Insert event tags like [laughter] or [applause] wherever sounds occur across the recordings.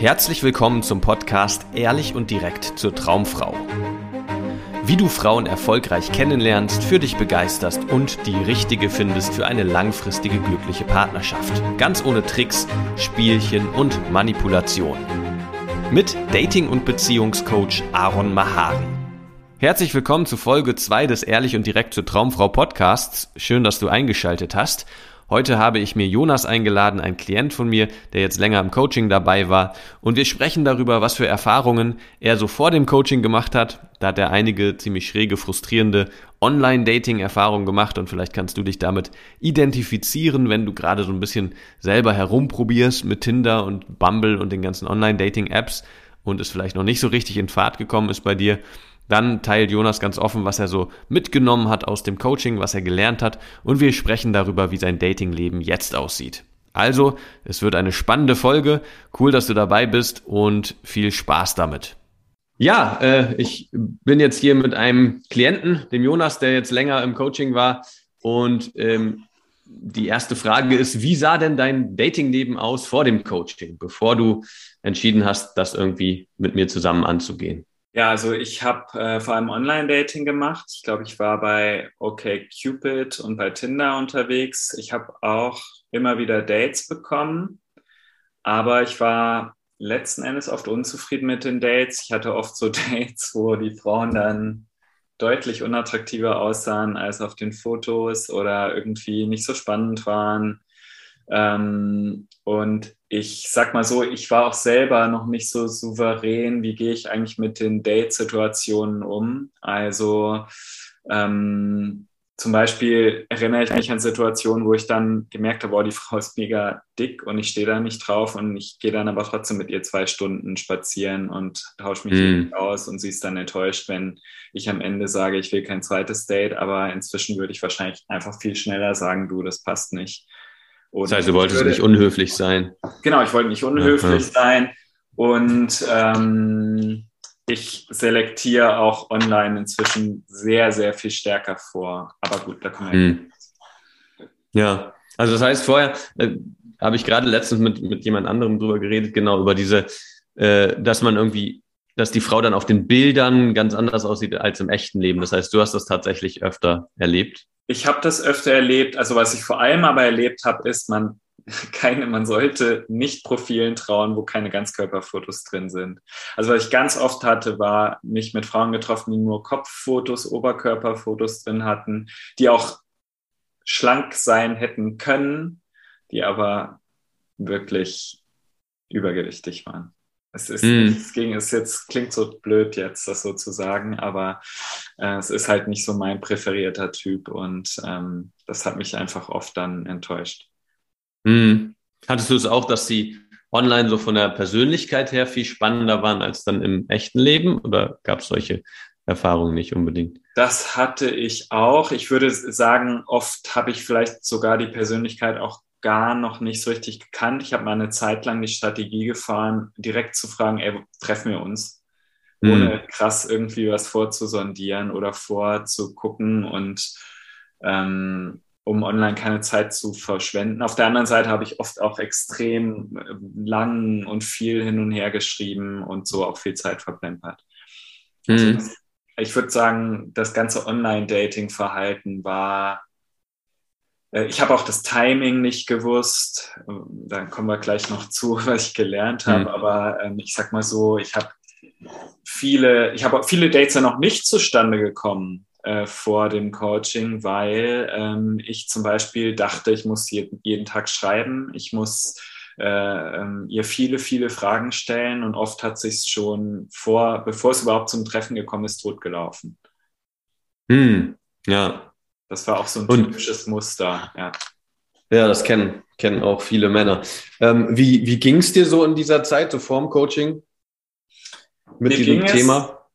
Herzlich willkommen zum Podcast Ehrlich und direkt zur Traumfrau. Wie du Frauen erfolgreich kennenlernst, für dich begeisterst und die richtige findest für eine langfristige glückliche Partnerschaft. Ganz ohne Tricks, Spielchen und Manipulation. Mit Dating- und Beziehungscoach Aaron Mahari. Herzlich willkommen zu Folge 2 des Ehrlich und direkt zur Traumfrau Podcasts. Schön, dass du eingeschaltet hast. Heute habe ich mir Jonas eingeladen, ein Klient von mir, der jetzt länger im Coaching dabei war. Und wir sprechen darüber, was für Erfahrungen er so vor dem Coaching gemacht hat. Da hat er einige ziemlich schräge, frustrierende Online-Dating-Erfahrungen gemacht und vielleicht kannst du dich damit identifizieren, wenn du gerade so ein bisschen selber herumprobierst mit Tinder und Bumble und den ganzen Online-Dating-Apps und es vielleicht noch nicht so richtig in Fahrt gekommen ist bei dir. Dann teilt Jonas ganz offen, was er so mitgenommen hat aus dem Coaching, was er gelernt hat und wir sprechen darüber, wie sein Datingleben jetzt aussieht. Also, es wird eine spannende Folge. Cool, dass du dabei bist und viel Spaß damit. Ja, äh, ich bin jetzt hier mit einem Klienten, dem Jonas, der jetzt länger im Coaching war. Und ähm, die erste Frage ist, wie sah denn dein Datingleben aus vor dem Coaching, bevor du entschieden hast, das irgendwie mit mir zusammen anzugehen? Ja, also ich habe äh, vor allem Online-Dating gemacht. Ich glaube, ich war bei OkCupid und bei Tinder unterwegs. Ich habe auch immer wieder Dates bekommen, aber ich war letzten Endes oft unzufrieden mit den Dates. Ich hatte oft so [laughs] Dates, wo die Frauen dann deutlich unattraktiver aussahen als auf den Fotos oder irgendwie nicht so spannend waren. Ähm, und ich sag mal so, ich war auch selber noch nicht so souverän, wie gehe ich eigentlich mit den Date-Situationen um. Also ähm, zum Beispiel erinnere ich mich an Situationen, wo ich dann gemerkt habe, oh, die Frau ist mega dick und ich stehe da nicht drauf und ich gehe dann aber trotzdem mit ihr zwei Stunden spazieren und tausche mich mm. aus und sie ist dann enttäuscht, wenn ich am Ende sage, ich will kein zweites Date, aber inzwischen würde ich wahrscheinlich einfach viel schneller sagen, du, das passt nicht. Und das heißt, du wolltest würde, nicht unhöflich sein. Genau, ich wollte nicht unhöflich ja, sein. Und ähm, ich selektiere auch online inzwischen sehr, sehr viel stärker vor. Aber gut, da kommen wir hm. Ja, also das heißt, vorher äh, habe ich gerade letztens mit, mit jemand anderem drüber geredet, genau über diese, äh, dass man irgendwie, dass die Frau dann auf den Bildern ganz anders aussieht als im echten Leben. Das heißt, du hast das tatsächlich öfter erlebt. Ich habe das öfter erlebt. Also was ich vor allem aber erlebt habe, ist, man [laughs] keine, man sollte nicht Profilen trauen, wo keine Ganzkörperfotos drin sind. Also was ich ganz oft hatte, war mich mit Frauen getroffen, die nur Kopffotos, Oberkörperfotos drin hatten, die auch schlank sein hätten können, die aber wirklich übergewichtig waren. Es ist, mm. es ging, es jetzt klingt so blöd jetzt, das so zu sagen, aber äh, es ist halt nicht so mein präferierter Typ und ähm, das hat mich einfach oft dann enttäuscht. Mm. Hattest du es auch, dass sie online so von der Persönlichkeit her viel spannender waren als dann im echten Leben oder gab es solche Erfahrungen nicht unbedingt? Das hatte ich auch. Ich würde sagen, oft habe ich vielleicht sogar die Persönlichkeit auch gar noch nicht so richtig gekannt. Ich habe mal eine Zeit lang die Strategie gefahren, direkt zu fragen, ey, treffen wir uns? Mhm. Ohne krass irgendwie was vorzusondieren oder vorzugucken und ähm, um online keine Zeit zu verschwenden. Auf der anderen Seite habe ich oft auch extrem äh, lang und viel hin und her geschrieben und so auch viel Zeit verplempert. Mhm. Also ich würde sagen, das ganze Online-Dating-Verhalten war ich habe auch das Timing nicht gewusst. Da kommen wir gleich noch zu, [laughs] was ich gelernt habe. Mhm. Aber ähm, ich sag mal so, ich habe viele, ich habe viele Dates ja noch nicht zustande gekommen äh, vor dem Coaching, weil ähm, ich zum Beispiel dachte, ich muss jeden, jeden Tag schreiben, ich muss äh, ähm, ihr viele, viele Fragen stellen und oft hat sich schon vor, bevor es überhaupt zum Treffen gekommen ist, totgelaufen. Hm, ja, das war auch so ein typisches Muster, ja. Ja, das kennen, kennen auch viele Männer. Ähm, wie wie ging es dir so in dieser Zeit, so vorm Coaching? Mit Mir diesem Thema?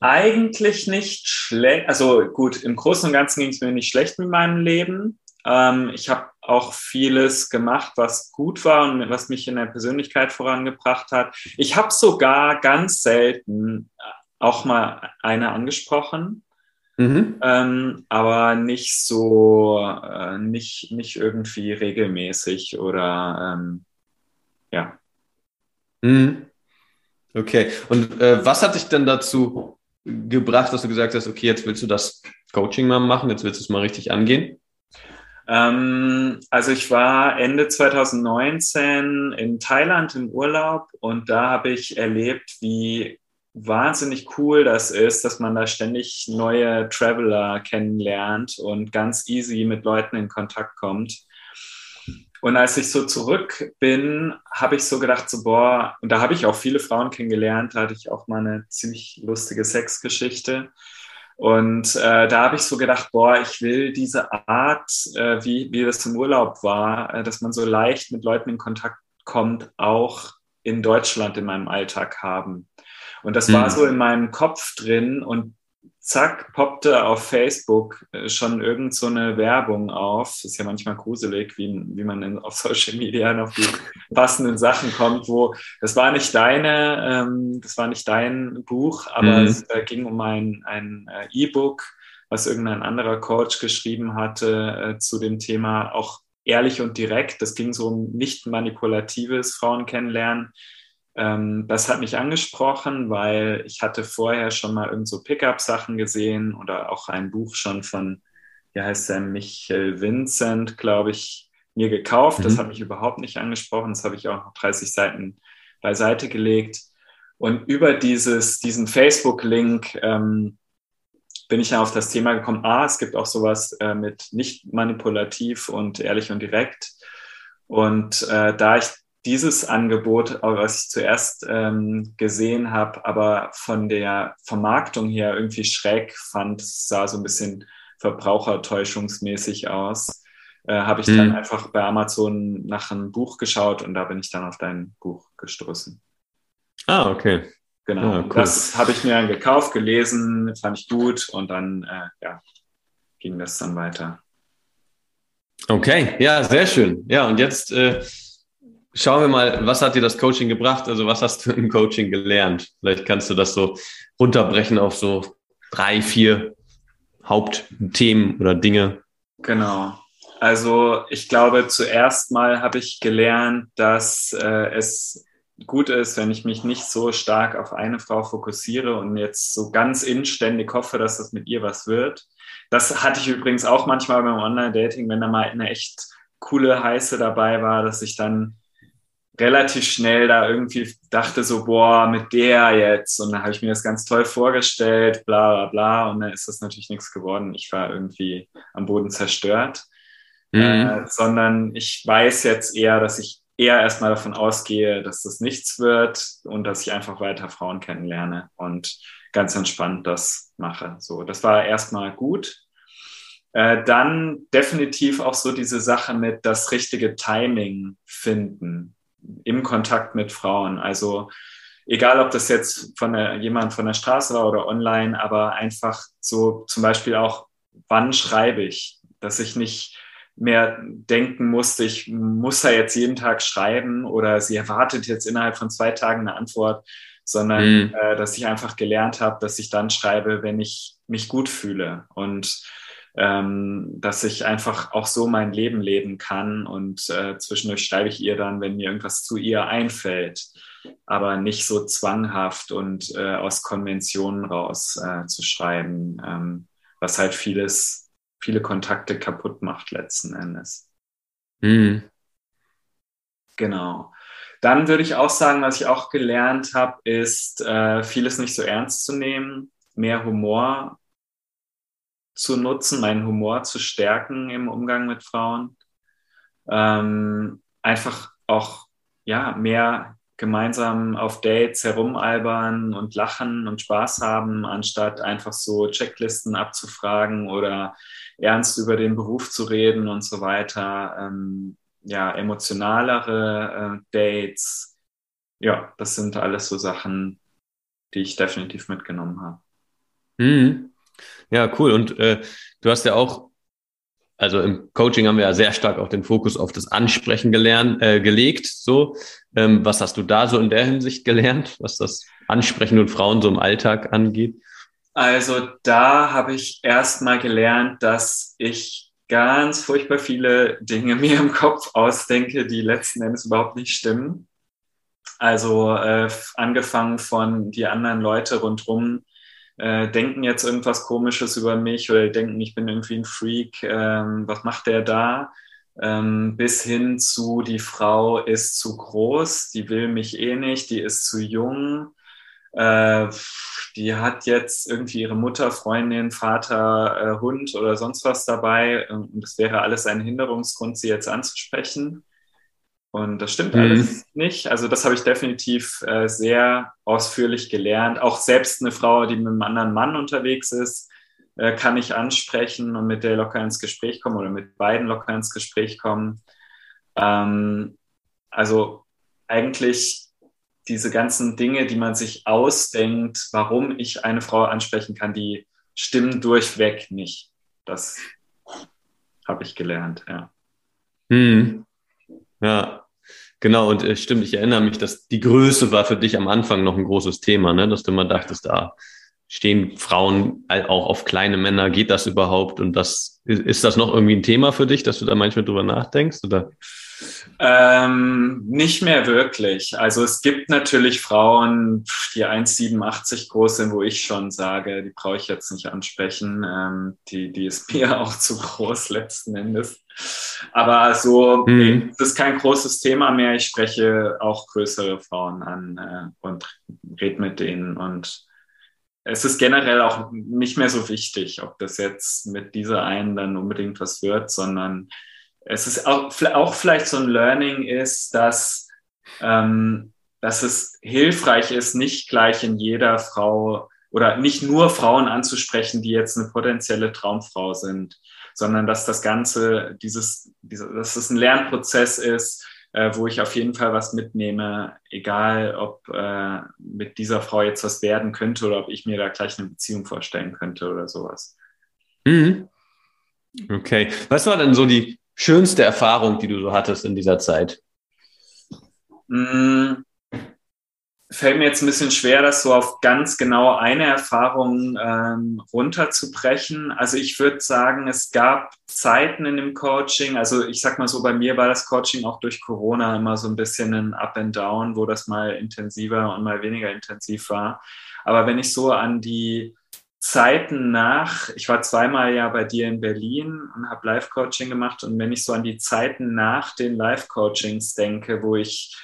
Eigentlich nicht schlecht. Also gut, im Großen und Ganzen ging es mir nicht schlecht mit meinem Leben. Ähm, ich habe auch vieles gemacht, was gut war und was mich in der Persönlichkeit vorangebracht hat. Ich habe sogar ganz selten auch mal eine angesprochen. Mhm. Ähm, aber nicht so, äh, nicht, nicht irgendwie regelmäßig oder ähm, ja. Mhm. Okay. Und äh, was hat dich denn dazu gebracht, dass du gesagt hast, okay, jetzt willst du das Coaching mal machen, jetzt willst du es mal richtig angehen? Ähm, also ich war Ende 2019 in Thailand im Urlaub und da habe ich erlebt, wie wahnsinnig cool das ist, dass man da ständig neue Traveler kennenlernt und ganz easy mit Leuten in Kontakt kommt. Und als ich so zurück bin, habe ich so gedacht, so boah, und da habe ich auch viele Frauen kennengelernt, da hatte ich auch mal eine ziemlich lustige Sexgeschichte. Und äh, da habe ich so gedacht, boah, ich will diese Art, äh, wie, wie das im Urlaub war, äh, dass man so leicht mit Leuten in Kontakt kommt, auch in Deutschland in meinem Alltag haben. Und das mhm. war so in meinem Kopf drin und zack, poppte auf Facebook äh, schon irgend so eine Werbung auf. Das ist ja manchmal gruselig, wie, wie man in, auf [laughs] Social Media auf die passenden Sachen kommt, wo das war nicht deine, ähm, das war nicht dein Buch, aber mhm. es äh, ging um ein, ein äh, E-Book, was irgendein anderer Coach geschrieben hatte äh, zu dem Thema auch ehrlich und direkt. Das ging so um nicht manipulatives Frauen kennenlernen ähm, das hat mich angesprochen, weil ich hatte vorher schon mal irgend so Pickup-Sachen gesehen oder auch ein Buch schon von, wie heißt der, Michael Vincent, glaube ich, mir gekauft. Mhm. Das hat mich überhaupt nicht angesprochen. Das habe ich auch noch 30 Seiten beiseite gelegt. Und über dieses, diesen Facebook-Link ähm, bin ich ja auf das Thema gekommen, ah, es gibt auch sowas äh, mit nicht manipulativ und ehrlich und direkt. Und äh, da ich dieses Angebot, was ich zuerst ähm, gesehen habe, aber von der Vermarktung her irgendwie schräg fand, sah so ein bisschen verbrauchertäuschungsmäßig aus, äh, habe ich hm. dann einfach bei Amazon nach einem Buch geschaut und da bin ich dann auf dein Buch gestoßen. Ah, okay. Genau. Ah, cool. Das habe ich mir dann gekauft, gelesen, fand ich gut und dann äh, ja, ging das dann weiter. Okay, ja, sehr schön. Ja, und jetzt äh, Schauen wir mal, was hat dir das Coaching gebracht? Also was hast du im Coaching gelernt? Vielleicht kannst du das so runterbrechen auf so drei, vier Hauptthemen oder Dinge. Genau. Also ich glaube, zuerst mal habe ich gelernt, dass äh, es gut ist, wenn ich mich nicht so stark auf eine Frau fokussiere und jetzt so ganz inständig hoffe, dass das mit ihr was wird. Das hatte ich übrigens auch manchmal beim Online-Dating, wenn da mal eine echt coole Heiße dabei war, dass ich dann relativ schnell da irgendwie dachte so, boah, mit der jetzt. Und dann habe ich mir das ganz toll vorgestellt, bla bla bla. Und dann ist das natürlich nichts geworden. Ich war irgendwie am Boden zerstört. Mhm. Äh, sondern ich weiß jetzt eher, dass ich eher erstmal davon ausgehe, dass das nichts wird und dass ich einfach weiter Frauen kennenlerne und ganz entspannt das mache. So, das war erstmal gut. Äh, dann definitiv auch so diese Sache mit das richtige Timing finden im Kontakt mit Frauen. Also egal, ob das jetzt von der, jemand von der Straße war oder online, aber einfach so zum Beispiel auch, wann schreibe ich, dass ich nicht mehr denken musste, ich muss da jetzt jeden Tag schreiben oder sie erwartet jetzt innerhalb von zwei Tagen eine Antwort, sondern mhm. äh, dass ich einfach gelernt habe, dass ich dann schreibe, wenn ich mich gut fühle und ähm, dass ich einfach auch so mein Leben leben kann und äh, zwischendurch schreibe ich ihr dann, wenn mir irgendwas zu ihr einfällt, aber nicht so zwanghaft und äh, aus Konventionen raus äh, zu schreiben, ähm, was halt vieles, viele Kontakte kaputt macht letzten Endes. Mhm. Genau. Dann würde ich auch sagen, was ich auch gelernt habe, ist, äh, vieles nicht so ernst zu nehmen, mehr Humor zu nutzen, meinen Humor zu stärken im Umgang mit Frauen. Ähm, einfach auch ja, mehr gemeinsam auf Dates herumalbern und lachen und Spaß haben, anstatt einfach so Checklisten abzufragen oder ernst über den Beruf zu reden und so weiter. Ähm, ja, emotionalere äh, Dates. Ja, das sind alles so Sachen, die ich definitiv mitgenommen habe. Mhm. Ja, cool. Und äh, du hast ja auch, also im Coaching haben wir ja sehr stark auch den Fokus auf das Ansprechen gelernt, äh, gelegt. So, ähm, was hast du da so in der Hinsicht gelernt, was das Ansprechen und Frauen so im Alltag angeht? Also da habe ich erst mal gelernt, dass ich ganz furchtbar viele Dinge [laughs] mir im Kopf ausdenke, die letzten Endes überhaupt nicht stimmen. Also äh, angefangen von die anderen Leute rundherum äh, denken jetzt irgendwas Komisches über mich oder denken, ich bin irgendwie ein Freak, ähm, was macht der da? Ähm, bis hin zu, die Frau ist zu groß, die will mich eh nicht, die ist zu jung, äh, die hat jetzt irgendwie ihre Mutter, Freundin, Vater, äh, Hund oder sonst was dabei und es wäre alles ein Hinderungsgrund, sie jetzt anzusprechen. Und das stimmt mhm. alles nicht. Also das habe ich definitiv äh, sehr ausführlich gelernt. Auch selbst eine Frau, die mit einem anderen Mann unterwegs ist, äh, kann ich ansprechen und mit der locker ins Gespräch kommen oder mit beiden locker ins Gespräch kommen. Ähm, also eigentlich diese ganzen Dinge, die man sich ausdenkt, warum ich eine Frau ansprechen kann, die stimmen durchweg nicht. Das habe ich gelernt, ja. Hm. Ja, genau. Und äh, stimmt, ich erinnere mich, dass die Größe war für dich am Anfang noch ein großes Thema, ne? dass du immer dachtest, da stehen Frauen auch auf kleine Männer, geht das überhaupt? Und das ist das noch irgendwie ein Thema für dich, dass du da manchmal drüber nachdenkst? Oder? Ähm, nicht mehr wirklich. Also es gibt natürlich Frauen, die 1,87 groß sind, wo ich schon sage, die brauche ich jetzt nicht ansprechen. Ähm, die, die ist [laughs] mir auch zu groß letzten Endes. Aber so, mhm. das ist kein großes Thema mehr. Ich spreche auch größere Frauen an äh, und rede mit denen. Und es ist generell auch nicht mehr so wichtig, ob das jetzt mit dieser einen dann unbedingt was wird, sondern es ist auch, auch vielleicht so ein Learning ist, dass, ähm, dass es hilfreich ist, nicht gleich in jeder Frau oder nicht nur Frauen anzusprechen, die jetzt eine potenzielle Traumfrau sind, sondern dass das Ganze, dieses, diese, dass es ein Lernprozess ist, äh, wo ich auf jeden Fall was mitnehme, egal ob äh, mit dieser Frau jetzt was werden könnte oder ob ich mir da gleich eine Beziehung vorstellen könnte oder sowas. Mhm. Okay. Was war denn so die schönste Erfahrung, die du so hattest in dieser Zeit? Mhm fällt mir jetzt ein bisschen schwer, das so auf ganz genau eine Erfahrung ähm, runterzubrechen. Also ich würde sagen, es gab Zeiten in dem Coaching, also ich sag mal so, bei mir war das Coaching auch durch Corona immer so ein bisschen ein Up and Down, wo das mal intensiver und mal weniger intensiv war. Aber wenn ich so an die Zeiten nach, ich war zweimal ja bei dir in Berlin und habe Live-Coaching gemacht und wenn ich so an die Zeiten nach den Live-Coachings denke, wo ich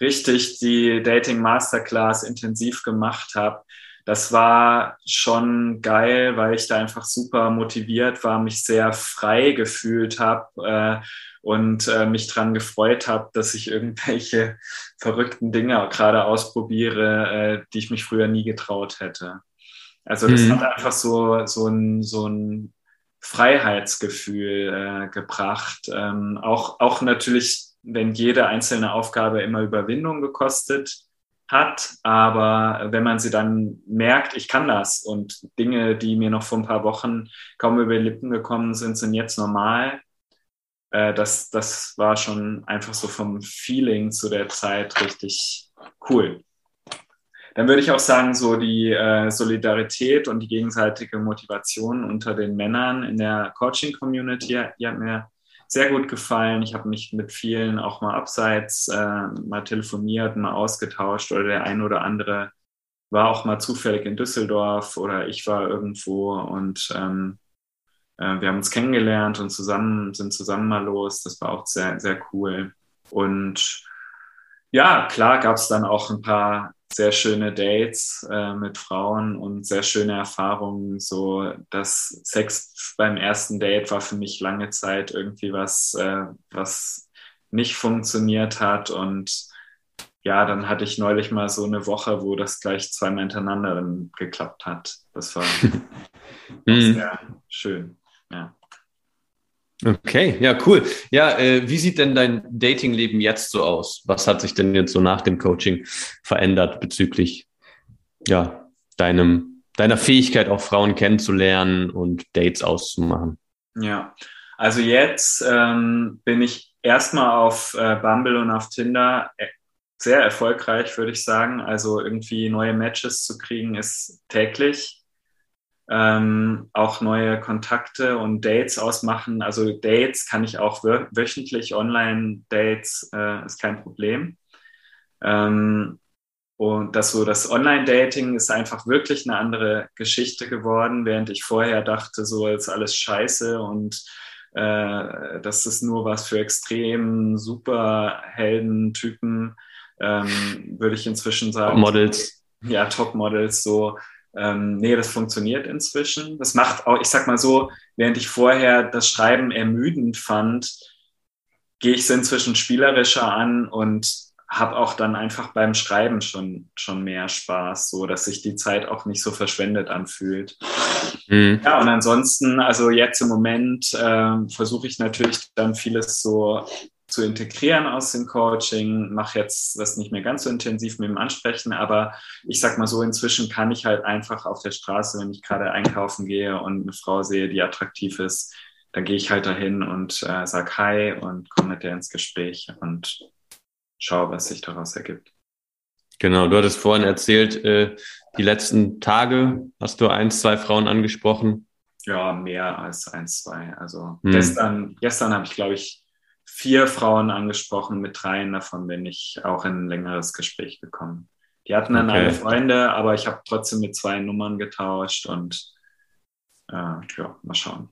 richtig die Dating Masterclass intensiv gemacht habe. Das war schon geil, weil ich da einfach super motiviert war, mich sehr frei gefühlt habe äh, und äh, mich dran gefreut habe, dass ich irgendwelche [laughs] verrückten Dinge gerade ausprobiere, äh, die ich mich früher nie getraut hätte. Also das mhm. hat einfach so, so ein, so ein Freiheitsgefühl äh, gebracht. Ähm, auch, auch natürlich wenn jede einzelne Aufgabe immer Überwindung gekostet hat. Aber wenn man sie dann merkt, ich kann das und Dinge, die mir noch vor ein paar Wochen kaum über die Lippen gekommen sind, sind jetzt normal. Äh, das, das war schon einfach so vom Feeling zu der Zeit richtig cool. Dann würde ich auch sagen, so die äh, Solidarität und die gegenseitige Motivation unter den Männern in der Coaching-Community, die hat mir sehr gut gefallen. Ich habe mich mit vielen auch mal abseits äh, mal telefoniert, mal ausgetauscht oder der ein oder andere war auch mal zufällig in Düsseldorf oder ich war irgendwo und ähm, äh, wir haben uns kennengelernt und zusammen sind zusammen mal los. Das war auch sehr, sehr cool. Und ja, klar gab es dann auch ein paar sehr schöne Dates äh, mit Frauen und sehr schöne Erfahrungen. So, das Sex beim ersten Date war für mich lange Zeit irgendwie was, äh, was nicht funktioniert hat. Und ja, dann hatte ich neulich mal so eine Woche, wo das gleich zweimal hintereinander geklappt hat. Das war [laughs] mhm. sehr schön. Ja. Okay, ja, cool. Ja, äh, wie sieht denn dein Datingleben jetzt so aus? Was hat sich denn jetzt so nach dem Coaching verändert bezüglich ja, deinem, deiner Fähigkeit, auch Frauen kennenzulernen und Dates auszumachen? Ja, also jetzt ähm, bin ich erstmal auf äh, Bumble und auf Tinder äh, sehr erfolgreich, würde ich sagen. Also irgendwie neue Matches zu kriegen ist täglich ähm, auch neue Kontakte und Dates ausmachen. Also Dates kann ich auch wöchentlich, Online-Dates äh, ist kein Problem. Ähm, und das so, das Online-Dating ist einfach wirklich eine andere Geschichte geworden, während ich vorher dachte, so ist alles scheiße und äh, das ist nur was für extrem Superhelden-Typen, ähm, würde ich inzwischen sagen. Models. Ja, Top-Models, so. Ähm, nee, das funktioniert inzwischen. Das macht auch, ich sag mal so, während ich vorher das Schreiben ermüdend fand, gehe ich es inzwischen spielerischer an und habe auch dann einfach beim Schreiben schon, schon mehr Spaß, so dass sich die Zeit auch nicht so verschwendet anfühlt. Mhm. Ja, und ansonsten, also jetzt im Moment äh, versuche ich natürlich dann vieles so zu integrieren aus dem Coaching, mache jetzt das nicht mehr ganz so intensiv mit dem Ansprechen, aber ich sag mal so, inzwischen kann ich halt einfach auf der Straße, wenn ich gerade einkaufen gehe und eine Frau sehe, die attraktiv ist, dann gehe ich halt dahin und äh, sag Hi und komme mit der ins Gespräch und schaue, was sich daraus ergibt. Genau, du hattest vorhin erzählt, äh, die letzten Tage hast du ein, zwei Frauen angesprochen. Ja, mehr als ein, zwei. Also hm. gestern, gestern habe ich, glaube ich, vier Frauen angesprochen. Mit dreien davon bin ich auch in ein längeres Gespräch gekommen. Die hatten dann okay. alle Freunde, aber ich habe trotzdem mit zwei Nummern getauscht und äh, ja, mal schauen.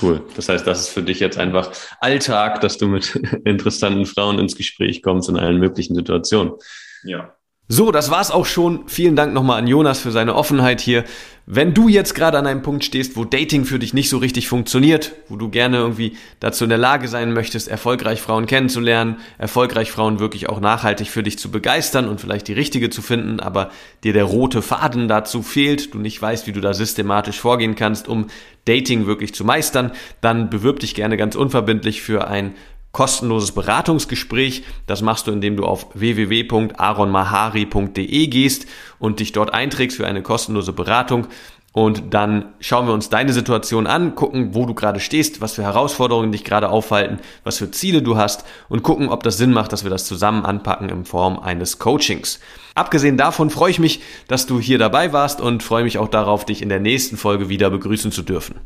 Cool. Das heißt, das ist für dich jetzt einfach Alltag, dass du mit [laughs] interessanten Frauen ins Gespräch kommst in allen möglichen Situationen. Ja. So, das war's auch schon. Vielen Dank nochmal an Jonas für seine Offenheit hier. Wenn du jetzt gerade an einem Punkt stehst, wo Dating für dich nicht so richtig funktioniert, wo du gerne irgendwie dazu in der Lage sein möchtest, erfolgreich Frauen kennenzulernen, erfolgreich Frauen wirklich auch nachhaltig für dich zu begeistern und vielleicht die richtige zu finden, aber dir der rote Faden dazu fehlt, du nicht weißt, wie du da systematisch vorgehen kannst, um Dating wirklich zu meistern, dann bewirb dich gerne ganz unverbindlich für ein kostenloses Beratungsgespräch. Das machst du, indem du auf www.aronmahari.de gehst und dich dort einträgst für eine kostenlose Beratung. Und dann schauen wir uns deine Situation an, gucken, wo du gerade stehst, was für Herausforderungen dich gerade aufhalten, was für Ziele du hast und gucken, ob das Sinn macht, dass wir das zusammen anpacken in Form eines Coachings. Abgesehen davon freue ich mich, dass du hier dabei warst und freue mich auch darauf, dich in der nächsten Folge wieder begrüßen zu dürfen.